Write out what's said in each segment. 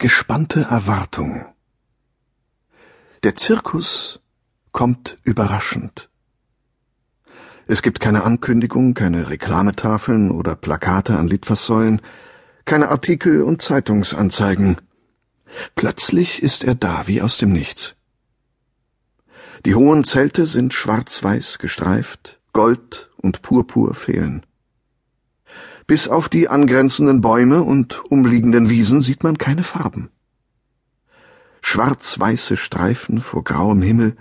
Gespannte Erwartung. Der Zirkus kommt überraschend. Es gibt keine Ankündigung, keine Reklametafeln oder Plakate an Litfaßsäulen, keine Artikel und Zeitungsanzeigen. Plötzlich ist er da wie aus dem Nichts. Die hohen Zelte sind schwarz-weiß gestreift, Gold und Purpur fehlen. Bis auf die angrenzenden Bäume und umliegenden Wiesen sieht man keine Farben. Schwarz-weiße Streifen vor grauem Himmel,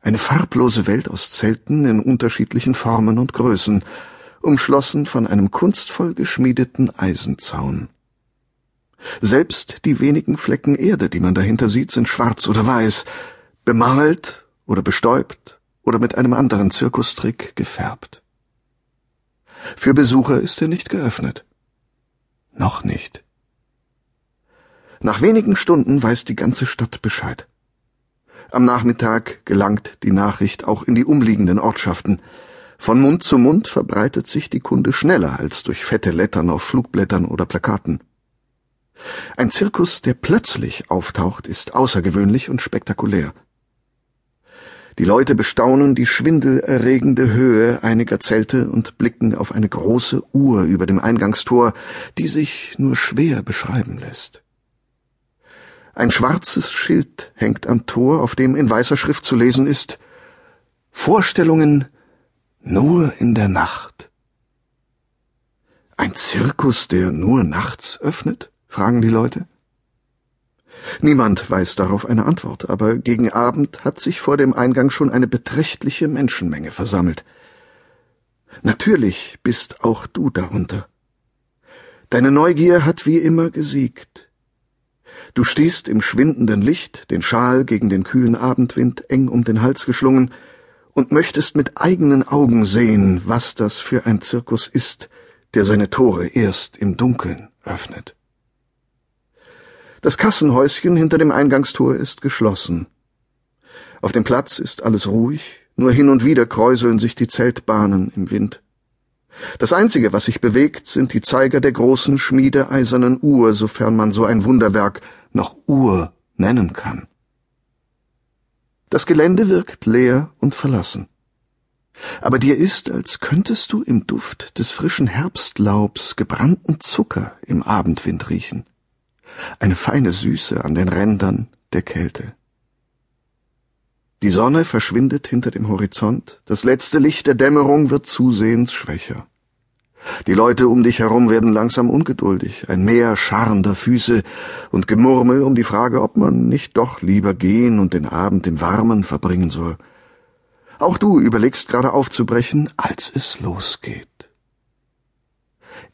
eine farblose Welt aus Zelten in unterschiedlichen Formen und Größen, umschlossen von einem kunstvoll geschmiedeten Eisenzaun. Selbst die wenigen Flecken Erde, die man dahinter sieht, sind schwarz oder weiß, bemalt oder bestäubt oder mit einem anderen Zirkustrick gefärbt. Für Besucher ist er nicht geöffnet. Noch nicht. Nach wenigen Stunden weiß die ganze Stadt Bescheid. Am Nachmittag gelangt die Nachricht auch in die umliegenden Ortschaften. Von Mund zu Mund verbreitet sich die Kunde schneller als durch fette Lettern auf Flugblättern oder Plakaten. Ein Zirkus, der plötzlich auftaucht, ist außergewöhnlich und spektakulär. Die Leute bestaunen die schwindelerregende Höhe einiger Zelte und blicken auf eine große Uhr über dem Eingangstor, die sich nur schwer beschreiben lässt. Ein schwarzes Schild hängt am Tor, auf dem in weißer Schrift zu lesen ist Vorstellungen nur in der Nacht. Ein Zirkus, der nur nachts öffnet? fragen die Leute. Niemand weiß darauf eine Antwort, aber gegen Abend hat sich vor dem Eingang schon eine beträchtliche Menschenmenge versammelt. Natürlich bist auch du darunter. Deine Neugier hat wie immer gesiegt. Du stehst im schwindenden Licht, den Schal gegen den kühlen Abendwind eng um den Hals geschlungen, und möchtest mit eigenen Augen sehen, was das für ein Zirkus ist, der seine Tore erst im Dunkeln öffnet. Das Kassenhäuschen hinter dem Eingangstor ist geschlossen. Auf dem Platz ist alles ruhig, nur hin und wieder kräuseln sich die Zeltbahnen im Wind. Das Einzige, was sich bewegt, sind die Zeiger der großen schmiedeeisernen Uhr, sofern man so ein Wunderwerk noch Uhr nennen kann. Das Gelände wirkt leer und verlassen. Aber dir ist, als könntest du im Duft des frischen Herbstlaubs gebrannten Zucker im Abendwind riechen eine feine Süße an den Rändern der Kälte. Die Sonne verschwindet hinter dem Horizont, das letzte Licht der Dämmerung wird zusehends schwächer. Die Leute um dich herum werden langsam ungeduldig, ein Meer scharrender Füße und Gemurmel um die Frage, ob man nicht doch lieber gehen und den Abend im Warmen verbringen soll. Auch du überlegst gerade aufzubrechen, als es losgeht.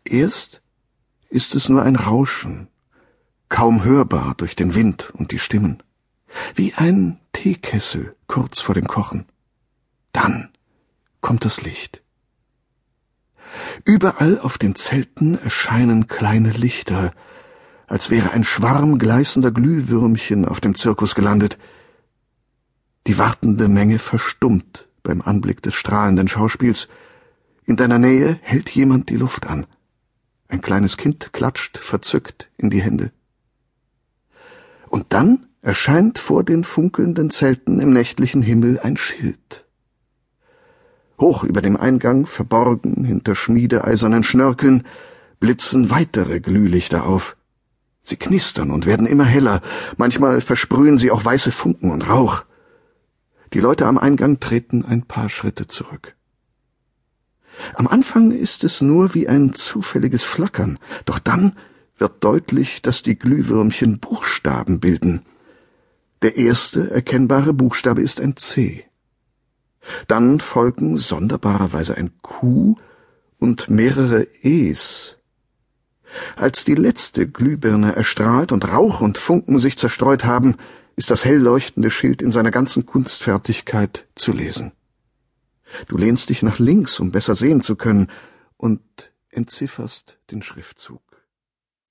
Erst ist es nur ein Rauschen, kaum hörbar durch den Wind und die Stimmen, wie ein Teekessel kurz vor dem Kochen. Dann kommt das Licht. Überall auf den Zelten erscheinen kleine Lichter, als wäre ein Schwarm gleißender Glühwürmchen auf dem Zirkus gelandet. Die wartende Menge verstummt beim Anblick des strahlenden Schauspiels. In deiner Nähe hält jemand die Luft an. Ein kleines Kind klatscht verzückt in die Hände. Und dann erscheint vor den funkelnden Zelten im nächtlichen Himmel ein Schild. Hoch über dem Eingang, verborgen hinter schmiedeeisernen Schnörkeln, blitzen weitere Glühlichter auf. Sie knistern und werden immer heller, manchmal versprühen sie auch weiße Funken und Rauch. Die Leute am Eingang treten ein paar Schritte zurück. Am Anfang ist es nur wie ein zufälliges Flackern, doch dann wird deutlich, dass die Glühwürmchen Buchstaben bilden. Der erste erkennbare Buchstabe ist ein C. Dann folgen sonderbarerweise ein Q und mehrere Es. Als die letzte Glühbirne erstrahlt und Rauch und Funken sich zerstreut haben, ist das hell leuchtende Schild in seiner ganzen Kunstfertigkeit zu lesen. Du lehnst dich nach links, um besser sehen zu können, und entzifferst den Schriftzug.